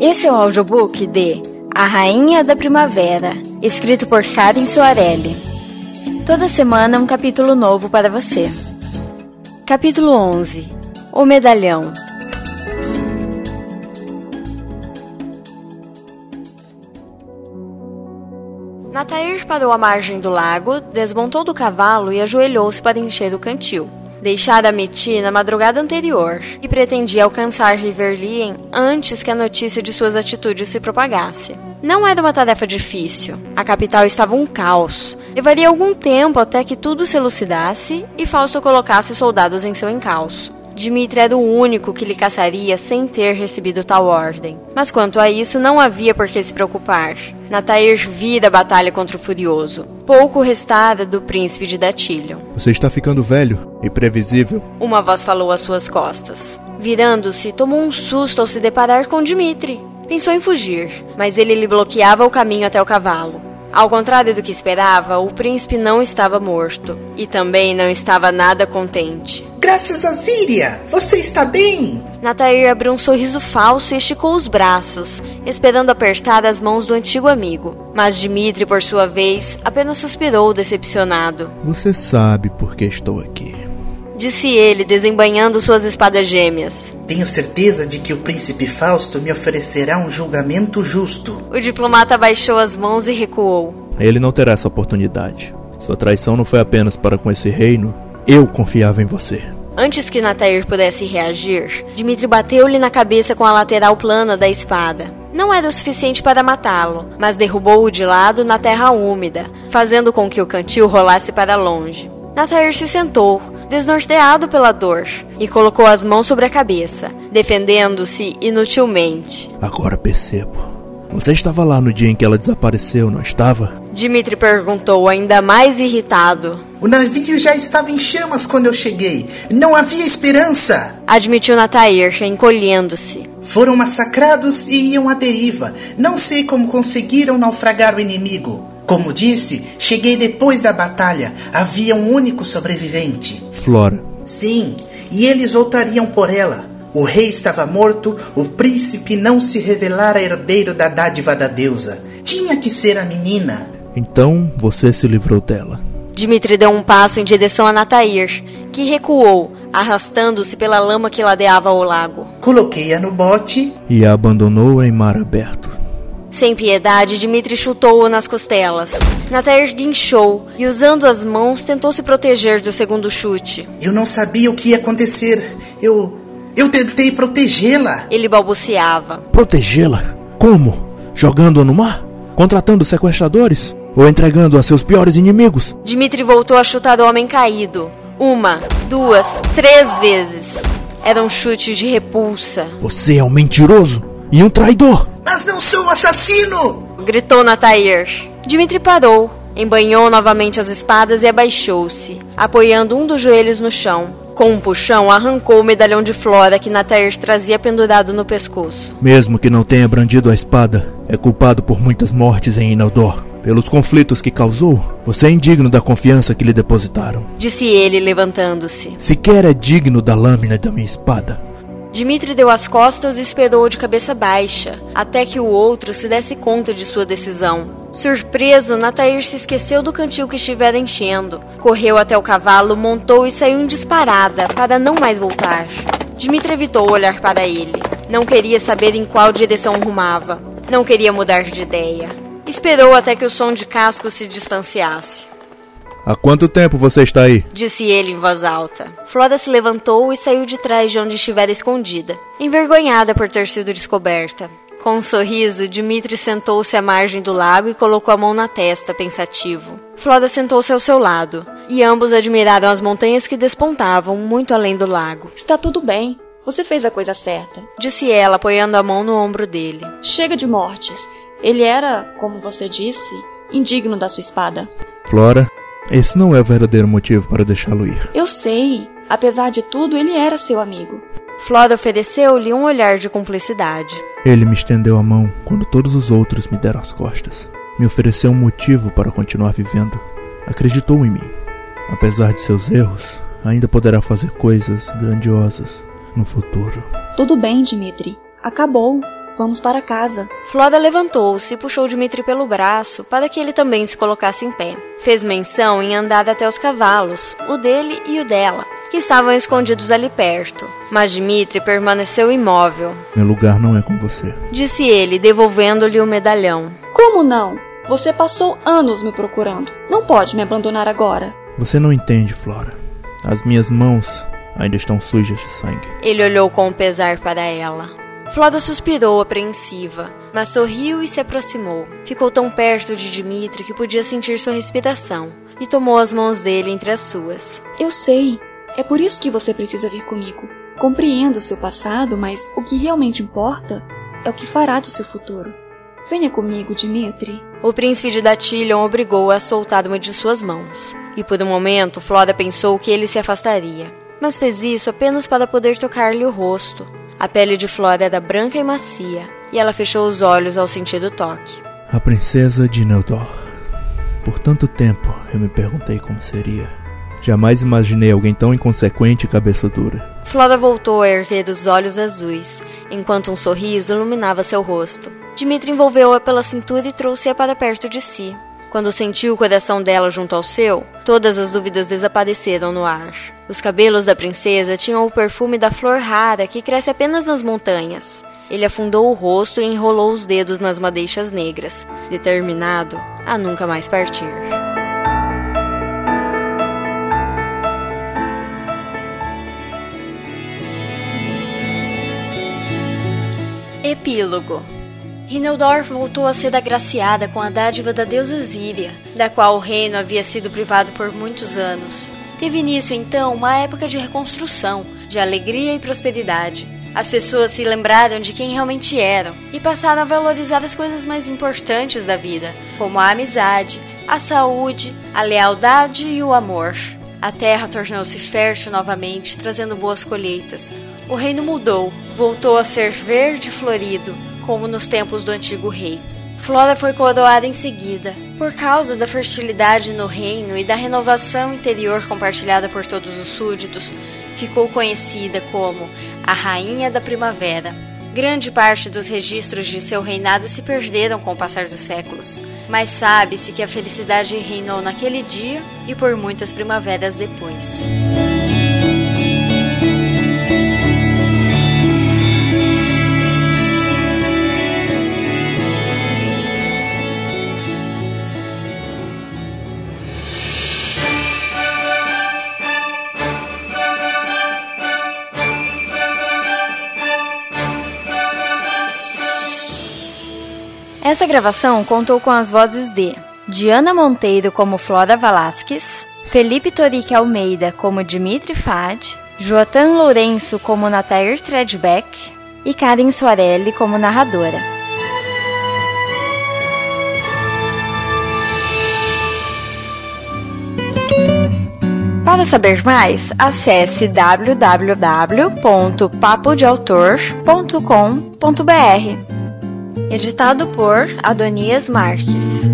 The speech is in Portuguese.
Esse é o audiobook de A Rainha da Primavera, escrito por Karen Soarelli. Toda semana um capítulo novo para você. Capítulo 11 O Medalhão Natair parou à margem do lago, desmontou do cavalo e ajoelhou-se para encher o cantil. Deixara Meti na madrugada anterior e pretendia alcançar Riverlien antes que a notícia de suas atitudes se propagasse. Não era uma tarefa difícil. A capital estava um caos. Levaria algum tempo até que tudo se elucidasse e Fausto colocasse soldados em seu encalço. Dimitri era o único que lhe caçaria sem ter recebido tal ordem. Mas quanto a isso, não havia por que se preocupar. Natair vira a batalha contra o Furioso. Pouco restara do príncipe de Datillion. Você está ficando velho e previsível. Uma voz falou às suas costas. Virando-se, tomou um susto ao se deparar com Dimitri. Pensou em fugir, mas ele lhe bloqueava o caminho até o cavalo. Ao contrário do que esperava, o príncipe não estava morto e também não estava nada contente. Graças a Zíria, você está bem? Natair abriu um sorriso falso e esticou os braços, esperando apertar as mãos do antigo amigo. Mas Dimitri, por sua vez, apenas suspirou decepcionado. Você sabe por que estou aqui. Disse ele, desembanhando suas espadas gêmeas. Tenho certeza de que o príncipe Fausto me oferecerá um julgamento justo. O diplomata baixou as mãos e recuou. Ele não terá essa oportunidade. Sua traição não foi apenas para com esse reino. Eu confiava em você. Antes que Natair pudesse reagir, Dimitri bateu-lhe na cabeça com a lateral plana da espada. Não era o suficiente para matá-lo, mas derrubou-o de lado na terra úmida, fazendo com que o cantil rolasse para longe. Natair se sentou, desnorteado pela dor, e colocou as mãos sobre a cabeça, defendendo-se inutilmente. Agora percebo. Você estava lá no dia em que ela desapareceu, não estava? Dimitri perguntou, ainda mais irritado. O navio já estava em chamas quando eu cheguei. Não havia esperança. Admitiu Natair, encolhendo-se. Foram massacrados e iam à deriva. Não sei como conseguiram naufragar o inimigo. Como disse, cheguei depois da batalha. Havia um único sobrevivente. Flora. Sim, e eles voltariam por ela. O rei estava morto, o príncipe não se revelara herdeiro da dádiva da deusa. Tinha que ser a menina. Então você se livrou dela. Dimitri deu um passo em direção a Natair, que recuou, arrastando-se pela lama que ladeava o lago. Coloquei-a no bote e a abandonou em mar aberto. Sem piedade, Dimitri chutou-o nas costelas. Natair guinchou e, usando as mãos, tentou se proteger do segundo chute. Eu não sabia o que ia acontecer. Eu. Eu tentei protegê-la. Ele balbuciava. Protegê-la? Como? Jogando-a no mar? Contratando sequestradores? Ou entregando a seus piores inimigos? Dimitri voltou a chutar o homem caído. Uma, duas, três vezes. Eram chutes de repulsa. Você é um mentiroso e um traidor. Mas não sou um assassino! Gritou Natair. Dimitri parou, embanhou novamente as espadas e abaixou-se, apoiando um dos joelhos no chão. Com um puxão, arrancou o medalhão de Flora que Natair trazia pendurado no pescoço. Mesmo que não tenha brandido a espada, é culpado por muitas mortes em Inaldor. Pelos conflitos que causou, você é indigno da confiança que lhe depositaram. Disse ele, levantando-se. Sequer é digno da lâmina da minha espada. Dimitri deu as costas e esperou de cabeça baixa, até que o outro se desse conta de sua decisão. Surpreso, Natair se esqueceu do cantil que estivera enchendo. Correu até o cavalo, montou e saiu em disparada, para não mais voltar. Dimitri evitou olhar para ele. Não queria saber em qual direção rumava. Não queria mudar de ideia. Esperou até que o som de casco se distanciasse. Há quanto tempo você está aí? Disse ele em voz alta. Flora se levantou e saiu de trás de onde estivera escondida, envergonhada por ter sido descoberta. Com um sorriso, Dimitri sentou-se à margem do lago e colocou a mão na testa, pensativo. Flora sentou-se ao seu lado, e ambos admiraram as montanhas que despontavam muito além do lago. Está tudo bem. Você fez a coisa certa. Disse ela, apoiando a mão no ombro dele. Chega de mortes. Ele era, como você disse, indigno da sua espada. Flora, esse não é o verdadeiro motivo para deixá-lo ir. Eu sei. Apesar de tudo, ele era seu amigo. Flora ofereceu-lhe um olhar de cumplicidade. Ele me estendeu a mão quando todos os outros me deram as costas. Me ofereceu um motivo para continuar vivendo. Acreditou em mim. Apesar de seus erros, ainda poderá fazer coisas grandiosas no futuro. Tudo bem, Dimitri. Acabou. Vamos para casa. Flora levantou-se e puxou Dimitri pelo braço para que ele também se colocasse em pé. Fez menção em andar até os cavalos, o dele e o dela, que estavam escondidos ali perto. Mas Dimitri permaneceu imóvel. Meu lugar não é com você. Disse ele, devolvendo-lhe o medalhão. Como não? Você passou anos me procurando. Não pode me abandonar agora. Você não entende, Flora. As minhas mãos ainda estão sujas de sangue. Ele olhou com pesar para ela. Flora suspirou apreensiva, mas sorriu e se aproximou. Ficou tão perto de Dimitri que podia sentir sua respiração e tomou as mãos dele entre as suas. Eu sei. É por isso que você precisa vir comigo. Compreendo seu passado, mas o que realmente importa é o que fará do seu futuro. Venha comigo, Dimitri. O príncipe de Datilion obrigou-a a soltar uma de suas mãos. E por um momento, Flora pensou que ele se afastaria. Mas fez isso apenas para poder tocar-lhe o rosto. A pele de Flora era branca e macia, e ela fechou os olhos ao sentir o toque. A princesa de Neldor. Por tanto tempo eu me perguntei como seria. Jamais imaginei alguém tão inconsequente e cabeça dura. Flora voltou a erguer os olhos azuis, enquanto um sorriso iluminava seu rosto. Dimitri envolveu-a pela cintura e trouxe-a para perto de si. Quando sentiu o coração dela junto ao seu, todas as dúvidas desapareceram no ar. Os cabelos da princesa tinham o perfume da flor rara que cresce apenas nas montanhas. Ele afundou o rosto e enrolou os dedos nas madeixas negras, determinado a nunca mais partir. Epílogo Rineldor voltou a ser agraciada com a dádiva da deusa Zíria, da qual o reino havia sido privado por muitos anos. Teve início então uma época de reconstrução, de alegria e prosperidade. As pessoas se lembraram de quem realmente eram e passaram a valorizar as coisas mais importantes da vida, como a amizade, a saúde, a lealdade e o amor. A terra tornou-se fértil novamente, trazendo boas colheitas. O reino mudou, voltou a ser verde e florido, como nos tempos do antigo rei. Flora foi coroada em seguida. Por causa da fertilidade no reino e da renovação interior compartilhada por todos os súditos, ficou conhecida como a Rainha da Primavera. Grande parte dos registros de seu reinado se perderam com o passar dos séculos, mas sabe-se que a felicidade reinou naquele dia e por muitas primaveras depois. Gravação contou com as vozes de Diana Monteiro como Flora Valasquez, Felipe Torique Almeida como Dimitri Fad, Joatan Lourenço como Natair Tredbeck e Karen Soarelli como narradora. Para saber mais, acesse www.papodeautor.com.br editado por Adonias Marques.